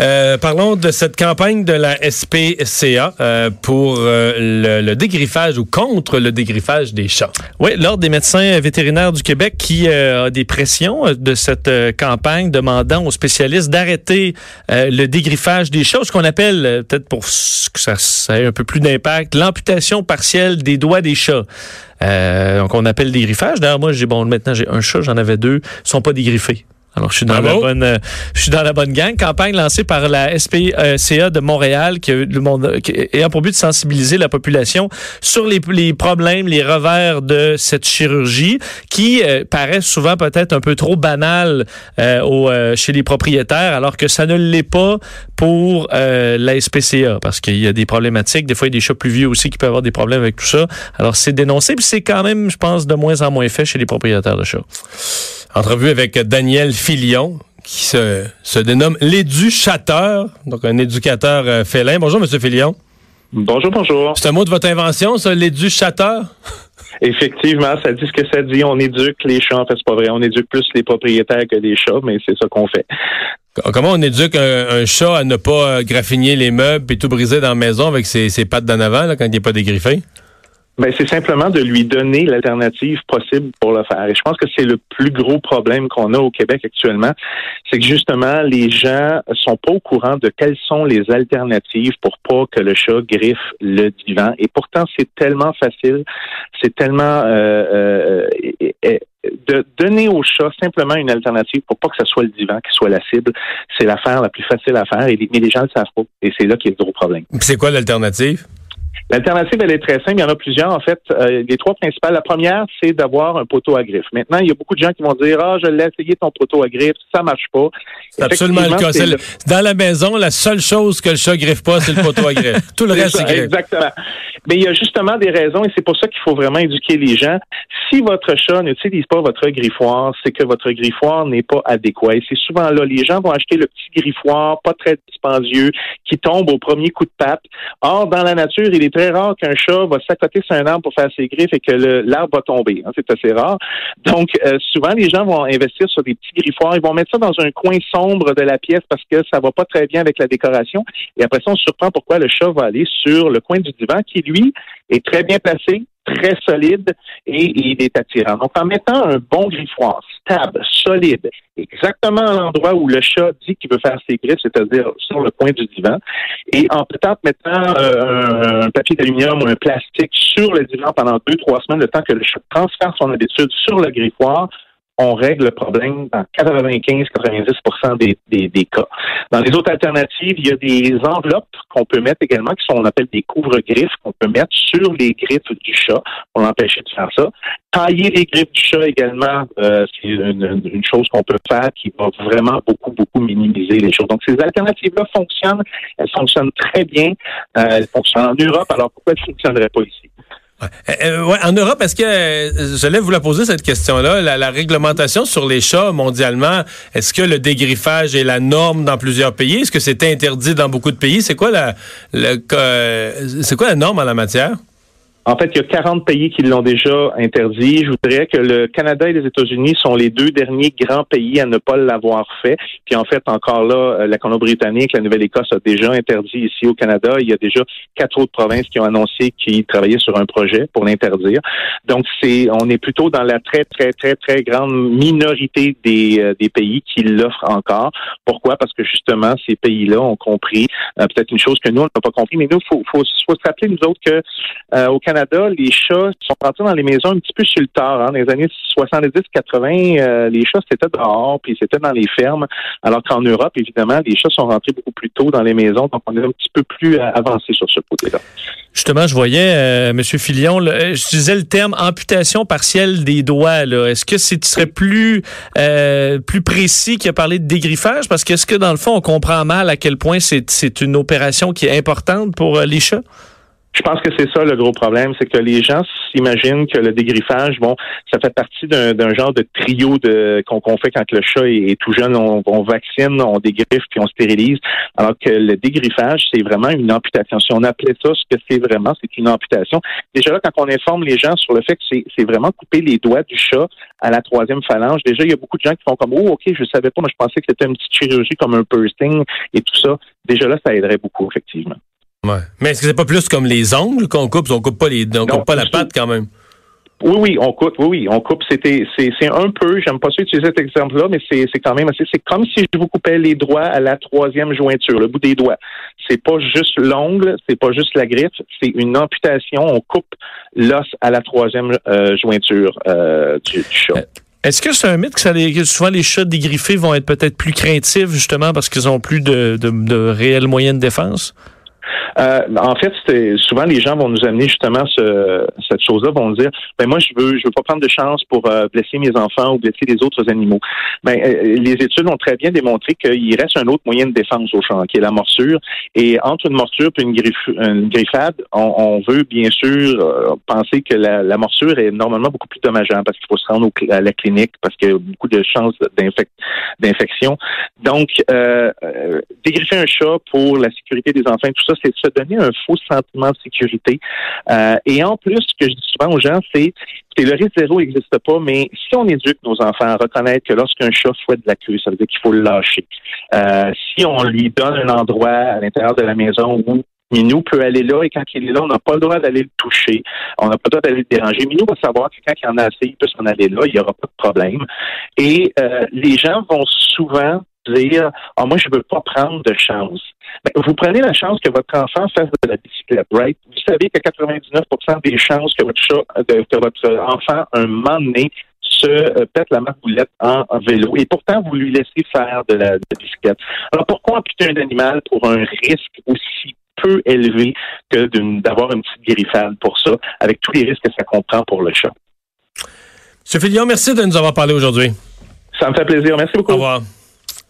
Euh, parlons de cette campagne de la SPCA euh, pour euh, le, le, dégriffage ou contre le dégriffage des chats. Oui, l'Ordre des médecins vétérinaires du Québec qui a des pressions de cette campagne demandant aux spécialistes d'arrêter le dégriffage des chats, ce qu'on appelle, peut-être pour que ça, ait un peu plus d'impact, l'amputation partielle des doigts des chats. donc, on appelle dégriffage. D'ailleurs, moi, j'ai bon, maintenant, j'ai un chat, j'en avais deux, ils sont pas dégriffés. Alors, je suis dans la bonne, euh, je suis dans la bonne gang. Campagne lancée par la SPCA de Montréal qui, le monde, qui a pour but de sensibiliser la population sur les, les problèmes, les revers de cette chirurgie qui euh, paraît souvent peut-être un peu trop banale euh, au, euh, chez les propriétaires, alors que ça ne l'est pas pour la SPCA parce qu'il y a des problématiques. Des fois, il y a des chats plus vieux aussi qui peuvent avoir des problèmes avec tout ça. Alors, c'est dénoncé, puis c'est quand même, je pense, de moins en moins fait chez les propriétaires de chats. Entrevue avec Daniel Filion, qui se, se dénomme l'éducateur, donc un éducateur euh, félin. Bonjour, Monsieur Filion. Bonjour, bonjour. C'est un mot de votre invention, ça, l'éducateur? Effectivement, ça dit ce que ça dit. On éduque les chats. En fait, c'est pas vrai. On éduque plus les propriétaires que les chats, mais c'est ça qu'on fait. Comment on éduque un, chat à ne pas graffiner les meubles et tout briser dans la maison avec ses, ses pattes d'en avant là, quand il n'est pas dégriffé? Ben, c'est simplement de lui donner l'alternative possible pour le faire. Et je pense que c'est le plus gros problème qu'on a au Québec actuellement, c'est que justement les gens sont pas au courant de quelles sont les alternatives pour pas que le chat griffe le divan. Et pourtant, c'est tellement facile, c'est tellement euh, euh, de donner au chat simplement une alternative pour pas que ce soit le divan qui soit la cible, c'est l'affaire la plus facile à faire. Et, mais les gens le savent pas. Et c'est là qu'il y a le gros problème. C'est quoi l'alternative? L'alternative, elle est très simple. Il y en a plusieurs, en fait. Euh, les trois principales. La première, c'est d'avoir un poteau à griffe. Maintenant, il y a beaucoup de gens qui vont dire, ah, je l'ai essayé ton poteau à griffe, ça marche pas. C'est absolument le cas. Dans la maison, la seule chose que le chat griffe pas, c'est le poteau à griffe. Tout le reste, c'est griffe. Exactement. Mais il y a justement des raisons et c'est pour ça qu'il faut vraiment éduquer les gens. Si votre chat n'utilise pas votre griffoir, c'est que votre griffoir n'est pas adéquat. Et c'est souvent là, les gens vont acheter le petit griffoir, pas très dispendieux, qui tombe au premier coup de patte. Or, dans la nature, il est très rare qu'un chat va s'accoter sur un arbre pour faire ses griffes et que l'arbre va tomber. Hein. c'est assez rare. Donc, euh, souvent, les gens vont investir sur des petits griffoirs. Ils vont mettre ça dans un coin sombre de la pièce parce que ça va pas très bien avec la décoration. Et après ça, on se surprend pourquoi le chat va aller sur le coin du divan qui, lui, est très bien placé, très solide et il est attirant. Donc, en mettant un bon griffoir stable, solide, exactement à l'endroit où le chat dit qu'il veut faire ses griffes, c'est-à-dire sur le coin du divan, et en peut-être mettant euh, un papier d'aluminium ou un plastique sur le divan pendant deux, trois semaines, le temps que le chat transfère son habitude sur le griffoir, on règle le problème dans 95-90 des, des, des, cas. Dans les autres alternatives, il y a des enveloppes qu'on peut mettre également, qui sont, on appelle des couvre-griffes, qu'on peut mettre sur les griffes du chat pour l'empêcher de faire ça. Tailler les griffes du chat également, euh, c'est une, une, chose qu'on peut faire qui va vraiment beaucoup, beaucoup minimiser les choses. Donc, ces alternatives-là fonctionnent. Elles fonctionnent très bien. Euh, elles fonctionnent en Europe. Alors, pourquoi elles ne fonctionneraient pas ici? Euh, euh, en Europe, est-ce que euh, j'allais vous la poser cette question-là, la, la, réglementation sur les chats mondialement, est-ce que le dégriffage est la norme dans plusieurs pays? Est-ce que c'est interdit dans beaucoup de pays? C'est quoi la, c'est quoi la norme en la matière? En fait, il y a 40 pays qui l'ont déjà interdit. Je voudrais que le Canada et les États-Unis sont les deux derniers grands pays à ne pas l'avoir fait. Puis en fait, encore là, euh, la Colombie-Britannique, la Nouvelle-Écosse a déjà interdit ici au Canada. Il y a déjà quatre autres provinces qui ont annoncé qu'ils travaillaient sur un projet pour l'interdire. Donc, c'est, on est plutôt dans la très, très, très, très grande minorité des, euh, des pays qui l'offrent encore. Pourquoi? Parce que justement, ces pays-là ont compris euh, peut-être une chose que nous, on n'a pas compris, mais nous, il faut, faut, se rappeler, nous autres, que au Canada, Les chats sont rentrés dans les maisons un petit peu sur le tard. Hein. Dans les années 70-80, euh, les chats, c'était dehors, puis c'était dans les fermes. Alors qu'en Europe, évidemment, les chats sont rentrés beaucoup plus tôt dans les maisons, donc on est un petit peu plus euh, avancé sur ce côté-là. Justement, je voyais, euh, M. Filion, euh, je disais le terme amputation partielle des doigts. Est-ce que c'est serait plus plus précis qu'il a parlé de dégriffage? Parce qu'est-ce que, dans le fond, on comprend mal à quel point c'est une opération qui est importante pour les chats? Je pense que c'est ça le gros problème, c'est que les gens s'imaginent que le dégriffage, bon, ça fait partie d'un genre de trio de qu'on fait quand le chat est, tout jeune, on, vaccine, on dégriffe puis on stérilise, alors que le dégriffage, c'est vraiment une amputation. Si on appelait ça ce que c'est vraiment, c'est une amputation. Déjà là, quand on informe les gens sur le fait que c'est vraiment couper les doigts du chat à la troisième phalange, déjà il y a beaucoup de gens qui font comme oh ok, je savais pas, moi je pensais que c'était une petite chirurgie comme un bursting et tout ça. Déjà là, ça aiderait beaucoup effectivement. Ouais. Mais est-ce que c'est pas plus comme les ongles qu'on coupe? On coupe pas les, on coupe pas la patte quand même. Oui, oui, on coupe, oui, oui, on coupe. C'était, c'est, c'est un peu, j'aime pas ça utiliser cet exemple-là, mais c'est, c'est quand même assez, c'est comme si je vous coupais les doigts à la troisième jointure, le bout des doigts. C'est pas juste l'ongle, c'est pas juste la griffe, c'est une amputation. On coupe l'os à la troisième euh, jointure euh, du, chat. Euh, est-ce que c'est un mythe que, ça souvent les chats dégriffés vont être peut-être plus craintifs justement parce qu'ils ont plus de, de, de réels moyens de défense? Euh, en fait, souvent les gens vont nous amener justement ce, cette chose-là, vont dire, ben moi je veux je veux pas prendre de chance pour euh, blesser mes enfants ou blesser les autres animaux. Ben euh, les études ont très bien démontré qu'il reste un autre moyen de défense au champ, qui est la morsure. Et entre une morsure et une, une griffade, on, veut bien sûr penser que la, morsure est normalement beaucoup plus dommageable parce qu'il faut se rendre à la clinique parce qu'il y a beaucoup de chances d'infection. Donc, dégriffer un chat pour la sécurité des enfants, tout ça, c'est se donner un faux sentiment de sécurité. Euh, et en plus, ce que je dis souvent aux gens, c'est que le risque zéro n'existe pas, mais si on éduque nos enfants à reconnaître que lorsqu'un chat fouette de la queue, ça veut dire qu'il faut le lâcher. Euh, si on lui donne un endroit à l'intérieur de la maison où Minou peut aller là et quand il est là, on n'a pas le droit d'aller le toucher. On n'a pas le droit d'aller le déranger. Minou va savoir que quand il en a assez, il peut s'en aller là, il n'y aura pas de problème. Et euh, les gens vont souvent dire ah, moi, je ne veux pas prendre de chance. Ben, vous prenez la chance que votre enfant fasse de la bicyclette, right? Vous savez que 99% des chances que votre chat, que votre enfant, un moment donné, se euh, pète la marboulette en, vélo. Et pourtant, vous lui laissez faire de la, bicyclette. Alors, pourquoi amputer un animal pour un risque aussi peu élevé que d'avoir une petite griffade pour ça, avec tous les risques que ça comprend pour le chat? M. Fillon, merci de nous avoir parlé aujourd'hui. Ça me fait plaisir. Merci beaucoup. Au revoir.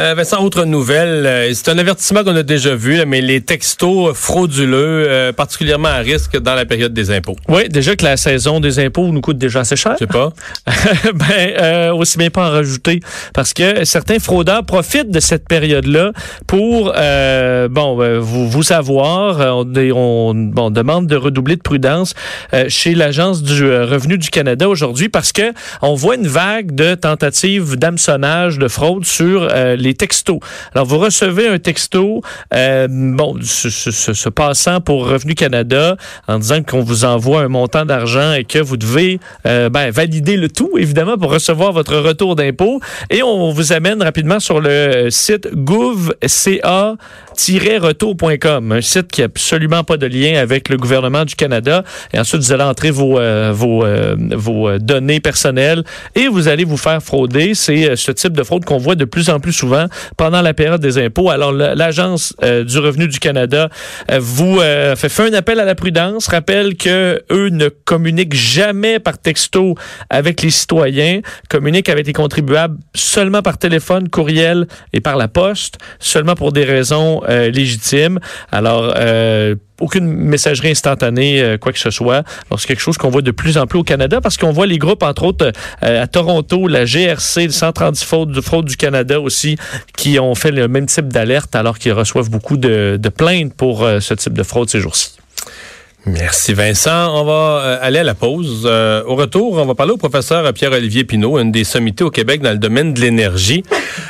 Euh, Vincent, autre nouvelle, euh, c'est un avertissement qu'on a déjà vu, mais les textos frauduleux, euh, particulièrement à risque dans la période des impôts. Oui, déjà que la saison des impôts nous coûte déjà assez cher. Je sais pas. ben, euh, aussi bien pas en rajouter, parce que certains fraudeurs profitent de cette période-là pour, bon, vous, vous avoir, on, demande de redoubler de prudence chez l'Agence du revenu du Canada aujourd'hui, parce que on voit une vague de tentatives d'hameçonnage, de fraude sur les Alors, vous recevez un texto, euh, bon, se, passant pour Revenu Canada en disant qu'on vous envoie un montant d'argent et que vous devez euh, ben, valider le tout, évidemment, pour recevoir votre retour d'impôt. Et on vous amène rapidement sur le site gouvca-retour.com, un site qui n'a absolument pas de lien avec le gouvernement du Canada. Et ensuite, vous allez entrer vos, euh, vos données personnelles et vous allez vous faire frauder. C'est ce type de fraude qu'on voit de plus en plus souvent pendant la période des impôts. Alors, l'Agence euh, du revenu du Canada euh, vous euh, fait, fait un appel à la prudence, rappelle que eux ne communiquent jamais par texto avec les citoyens, communiquent avec les contribuables seulement par téléphone, courriel et par la poste, seulement pour des raisons légitimes. Alors, aucune messagerie instantanée, euh, quoi que ce soit. Alors, c'est quelque chose qu'on voit de plus en plus au Canada parce qu'on voit les groupes, entre autres, euh, à Toronto, la GRC, le Centre antifraude du Canada aussi, qui ont fait le même type d'alerte alors qu'ils reçoivent beaucoup de, de plaintes pour euh, ce type de fraude ces jours-ci. Merci Vincent. On va euh, aller à la pause. Euh, au retour, on va parler au professeur Pierre-Olivier Pinault, une des sommités au Québec dans le domaine de l'énergie,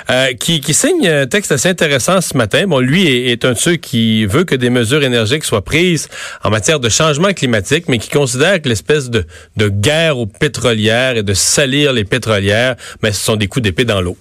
euh, qui, signe un texte assez intéressant ce matin. Bon, lui est, un de ceux qui veut que des mesures énergiques soient prises en matière de changement climatique, mais qui considère que l'espèce de, de guerre aux pétrolières et de salir les pétrolières, mais ce sont des coups d'épée dans l'eau.